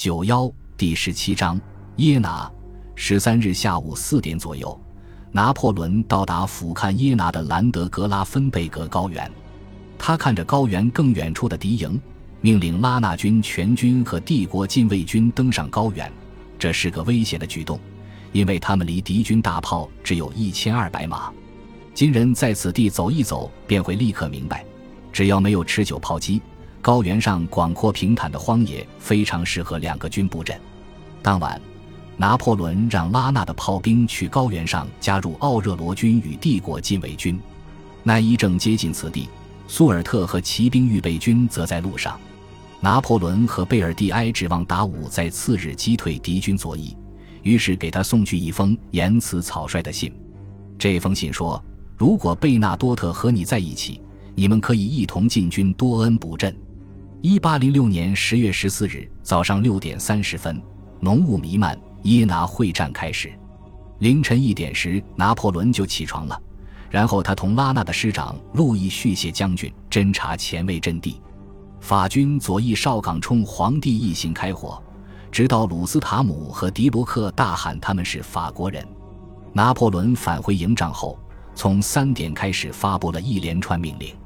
九幺第十七章耶拿。十三日下午四点左右，拿破仑到达俯瞰耶拿的兰德格拉芬贝格高原。他看着高原更远处的敌营，命令拉纳军全军和帝国禁卫军登上高原。这是个危险的举动，因为他们离敌军大炮只有一千二百码。金人在此地走一走，便会立刻明白，只要没有持久炮击。高原上广阔平坦的荒野非常适合两个军布阵。当晚，拿破仑让拉纳的炮兵去高原上加入奥热罗军与帝国禁卫军。奈伊正接近此地，苏尔特和骑兵预备军则在路上。拿破仑和贝尔蒂埃指望达武在次日击退敌军左翼，于是给他送去一封言辞草率的信。这封信说：“如果贝纳多特和你在一起，你们可以一同进军多恩布阵。”一八零六年十月十四日早上六点三十分，浓雾弥漫，耶拿会战开始。凌晨一点时，拿破仑就起床了，然后他同拉纳的师长路易续谢将军侦察前卫阵地。法军左翼哨岗冲皇帝一行开火，直到鲁斯塔姆和迪罗克大喊他们是法国人。拿破仑返回营帐后，从三点开始发布了一连串命令。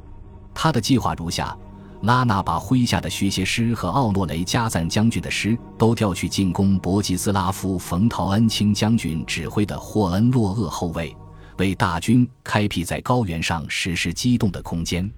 他的计划如下。拉纳把麾下的续谢师和奥诺雷加赞将军的师都调去进攻博吉斯拉夫·冯陶恩清将军指挥的霍恩洛厄后卫，为大军开辟在高原上实施机动的空间。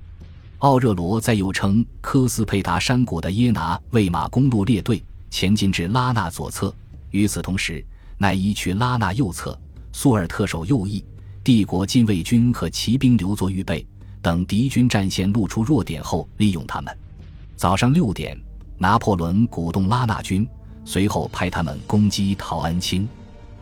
奥热罗在又称科斯佩达山谷的耶拿卫马公路列队前进至拉纳左侧。与此同时，奈伊去拉纳右侧，苏尔特守右翼，帝国禁卫军和骑兵留作预备。等敌军战线露出弱点后，利用他们。早上六点，拿破仑鼓动拉纳军，随后派他们攻击陶恩清。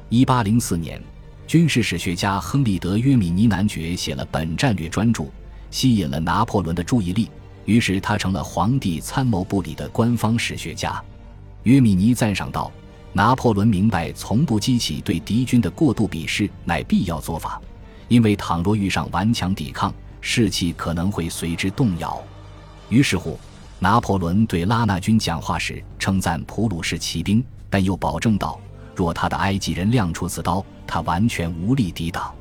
一八零四年，军事史学家亨利德约米尼男爵写了本战略专著，吸引了拿破仑的注意力，于是他成了皇帝参谋部里的官方史学家。约米尼赞赏道：“拿破仑明白，从不激起对敌军的过度鄙视乃必要做法，因为倘若遇上顽强抵抗。”士气可能会随之动摇，于是乎，拿破仑对拉纳军讲话时称赞普鲁士骑兵，但又保证道：若他的埃及人亮出刺刀，他完全无力抵挡。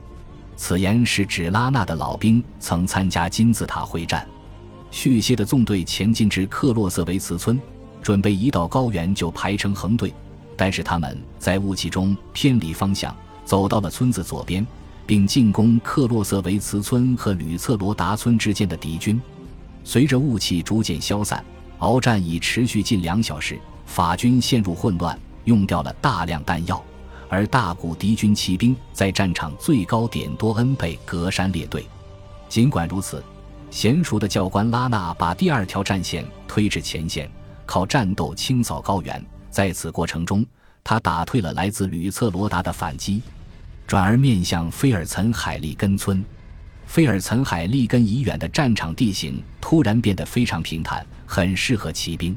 此言是指拉纳的老兵曾参加金字塔会战。续谢的纵队前进至克洛瑟维茨村，准备一到高原就排成横队，但是他们在雾气中偏离方向，走到了村子左边。并进攻克洛瑟维茨村和吕策罗达村之间的敌军。随着雾气逐渐消散，鏖战已持续近两小时，法军陷入混乱，用掉了大量弹药，而大股敌军骑兵在战场最高点多恩贝格山列队。尽管如此，娴熟的教官拉纳把第二条战线推至前线，靠战斗清扫高原。在此过程中，他打退了来自吕策罗达的反击。转而面向菲尔岑海利根村，菲尔岑海利根以远的战场地形突然变得非常平坦，很适合骑兵。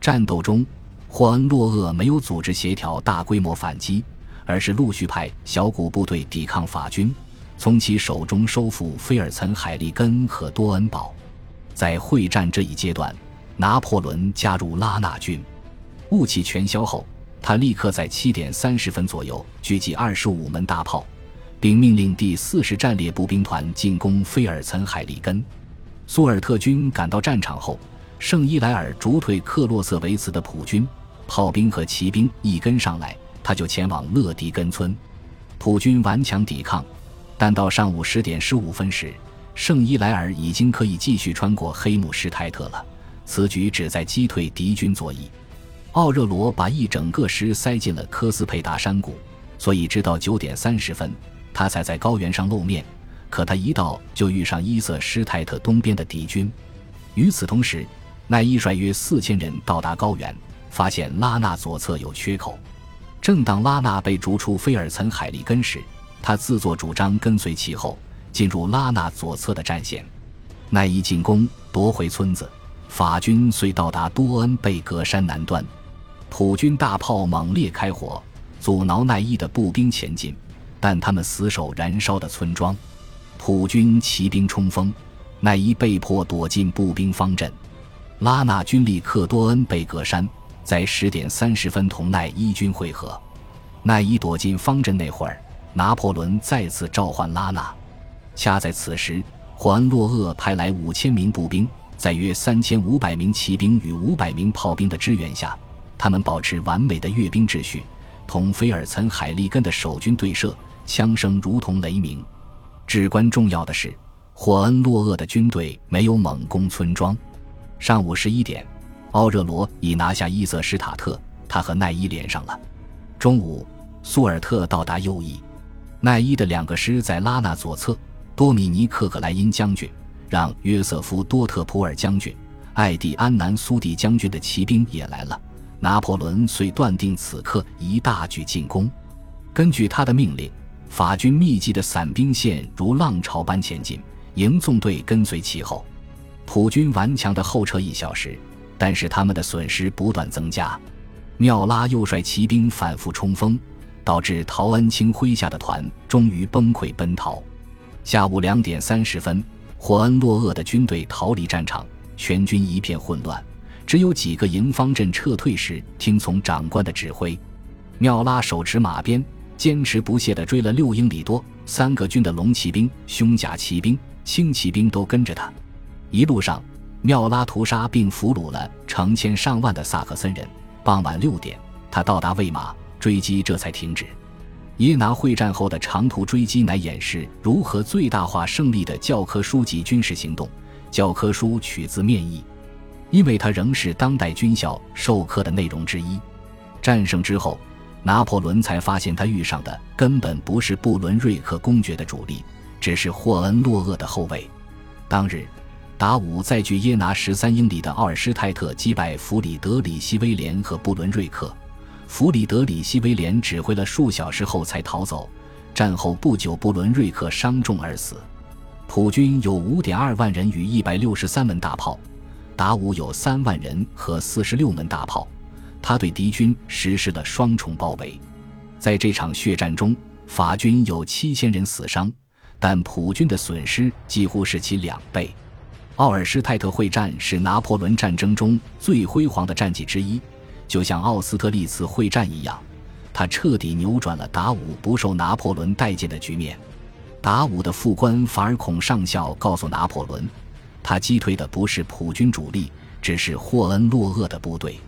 战斗中，霍恩洛厄没有组织协调大规模反击，而是陆续派小股部队抵抗法军，从其手中收复菲尔岑海利根和多恩堡。在会战这一阶段，拿破仑加入拉纳军。雾气全消后。他立刻在七点三十分左右聚集二十五门大炮，并命令第四十战列步兵团进攻菲尔岑海利根。苏尔特军赶到战场后，圣伊莱尔逐退克洛瑟维茨的普军，炮兵和骑兵一跟上来，他就前往勒迪根村。普军顽强抵抗，但到上午十点十五分时，圣伊莱尔已经可以继续穿过黑姆施泰特了。此举旨在击退敌军左翼。奥热罗把一整个师塞进了科斯佩达山谷，所以直到九点三十分，他才在高原上露面。可他一到就遇上伊瑟施泰特东边的敌军。与此同时，奈伊率约四千人到达高原，发现拉纳左侧有缺口。正当拉纳被逐出菲尔岑海利根时，他自作主张跟随其后，进入拉纳左侧的战线。奈伊进攻夺回村子，法军遂到达多恩贝格山南端。普军大炮猛烈开火，阻挠奈伊的步兵前进，但他们死守燃烧的村庄。普军骑兵冲锋，奈伊被迫躲进步兵方阵。拉纳军力克多恩贝格山，在十点三十分同奈伊军会合。奈伊躲进方阵那会儿，拿破仑再次召唤拉纳。恰在此时，霍恩洛厄派来五千名步兵，在约三千五百名骑兵与五百名炮兵的支援下，他们保持完美的阅兵秩序，同菲尔岑海利根的守军对射，枪声如同雷鸣。至关重要的是，霍恩洛厄的军队没有猛攻村庄。上午十一点，奥热罗已拿下伊泽施塔特，他和奈伊连上了。中午，苏尔特到达右翼，奈伊的两个师在拉纳左侧。多米尼克·克莱因将军让约瑟夫·多特普尔将军、艾蒂安南苏蒂将军的骑兵也来了。拿破仑遂断定此刻一大举进攻。根据他的命令。法军密集的散兵线如浪潮般前进，营纵队跟随其后。普军顽强地后撤一小时，但是他们的损失不断增加。缪拉又率骑兵反复冲锋，导致陶恩清麾下的团终于崩溃奔逃。下午两点三十分，霍恩洛厄的军队逃离战场，全军一片混乱，只有几个营方阵撤退时听从长官的指挥。缪拉手持马鞭。坚持不懈地追了六英里多，三个军的龙骑兵、胸甲骑兵、轻骑兵都跟着他。一路上，缪拉屠杀并俘虏了成千上万的萨克森人。傍晚六点，他到达魏玛，追击这才停止。耶拿会战后的长途追击乃演示如何最大化胜利的教科书级军事行动。教科书取自面议，因为它仍是当代军校授课的内容之一。战胜之后。拿破仑才发现，他遇上的根本不是布伦瑞克公爵的主力，只是霍恩洛厄的后卫。当日，达武在距耶拿十三英里的奥尔施泰特击败弗里德里希威廉和布伦瑞克。弗里德里希威廉指挥了数小时后才逃走。战后不久，布伦瑞克伤重而死。普军有五点二万人与一百六十三门大炮，达武有三万人和四十六门大炮。他对敌军实施了双重包围，在这场血战中，法军有七千人死伤，但普军的损失几乎是其两倍。奥尔施泰特会战是拿破仑战争中最辉煌的战绩之一，就像奥斯特利茨会战一样，他彻底扭转了达武不受拿破仑待见的局面。达武的副官法尔孔上校告诉拿破仑，他击退的不是普军主力，只是霍恩洛厄的部队。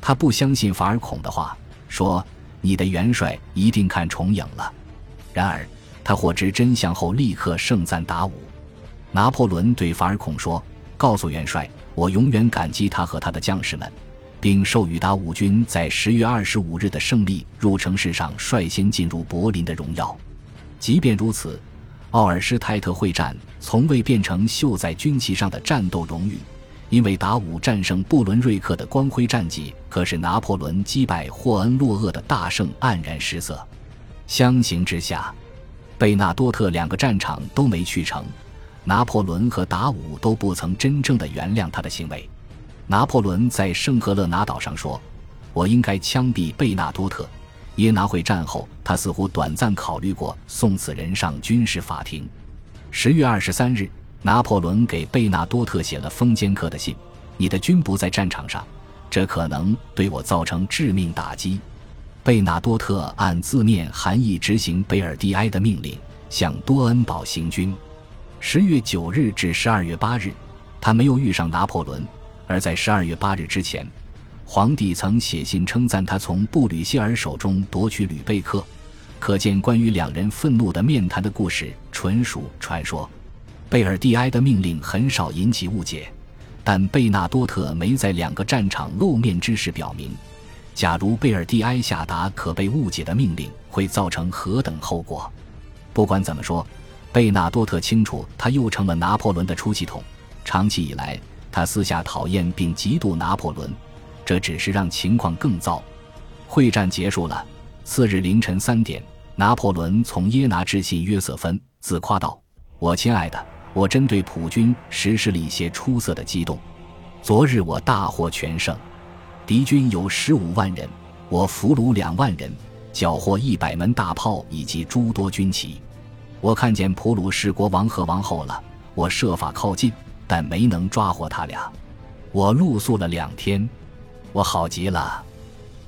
他不相信法尔孔的话，说：“你的元帅一定看重影了。”然而，他获知真相后，立刻盛赞达武。拿破仑对法尔孔说：“告诉元帅，我永远感激他和他的将士们，并授予达武军在十月二十五日的胜利入城式上率先进入柏林的荣耀。即便如此，奥尔施泰特会战从未变成绣在军旗上的战斗荣誉。”因为达武战胜布伦瑞克的光辉战绩，可是拿破仑击败霍恩洛厄的大胜黯然失色。相形之下，贝纳多特两个战场都没去成，拿破仑和达武都不曾真正的原谅他的行为。拿破仑在圣赫勒拿岛上说：“我应该枪毙贝纳多特。”耶拿会战后，他似乎短暂考虑过送此人上军事法庭。十月二十三日。拿破仑给贝纳多特写了封尖刻的信：“你的军不在战场上，这可能对我造成致命打击。”贝纳多特按字面含义执行贝尔蒂埃的命令，向多恩堡行军。十月九日至十二月八日，他没有遇上拿破仑。而在十二月八日之前，皇帝曾写信称赞他从布吕歇尔手中夺取吕贝克，可见关于两人愤怒的面谈的故事纯属传说。贝尔蒂埃的命令很少引起误解，但贝纳多特没在两个战场露面之时表明，假如贝尔蒂埃下达可被误解的命令，会造成何等后果。不管怎么说，贝纳多特清楚，他又成了拿破仑的出气筒。长期以来，他私下讨厌并嫉妒拿破仑，这只是让情况更糟。会战结束了，次日凌晨三点，拿破仑从耶拿致信约瑟芬，自夸道：“我亲爱的。”我针对普军实施了一些出色的机动。昨日我大获全胜，敌军有十五万人，我俘虏两万人，缴获一百门大炮以及诸多军旗。我看见普鲁士国王和王后了，我设法靠近，但没能抓获他俩。我露宿了两天。我好极了。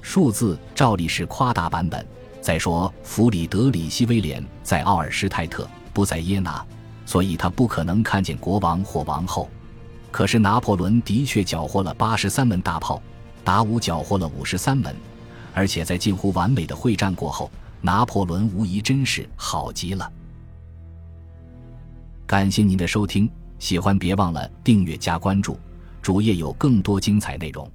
数字照例是夸大版本。再说，弗里德里希威廉在奥尔施泰特，不在耶拿，所以他不可能看见国王或王后。可是拿破仑的确缴获了八十三门大炮，达武缴获了五十三门，而且在近乎完美的会战过后，拿破仑无疑真是好极了。感谢您的收听，喜欢别忘了订阅加关注，主页有更多精彩内容。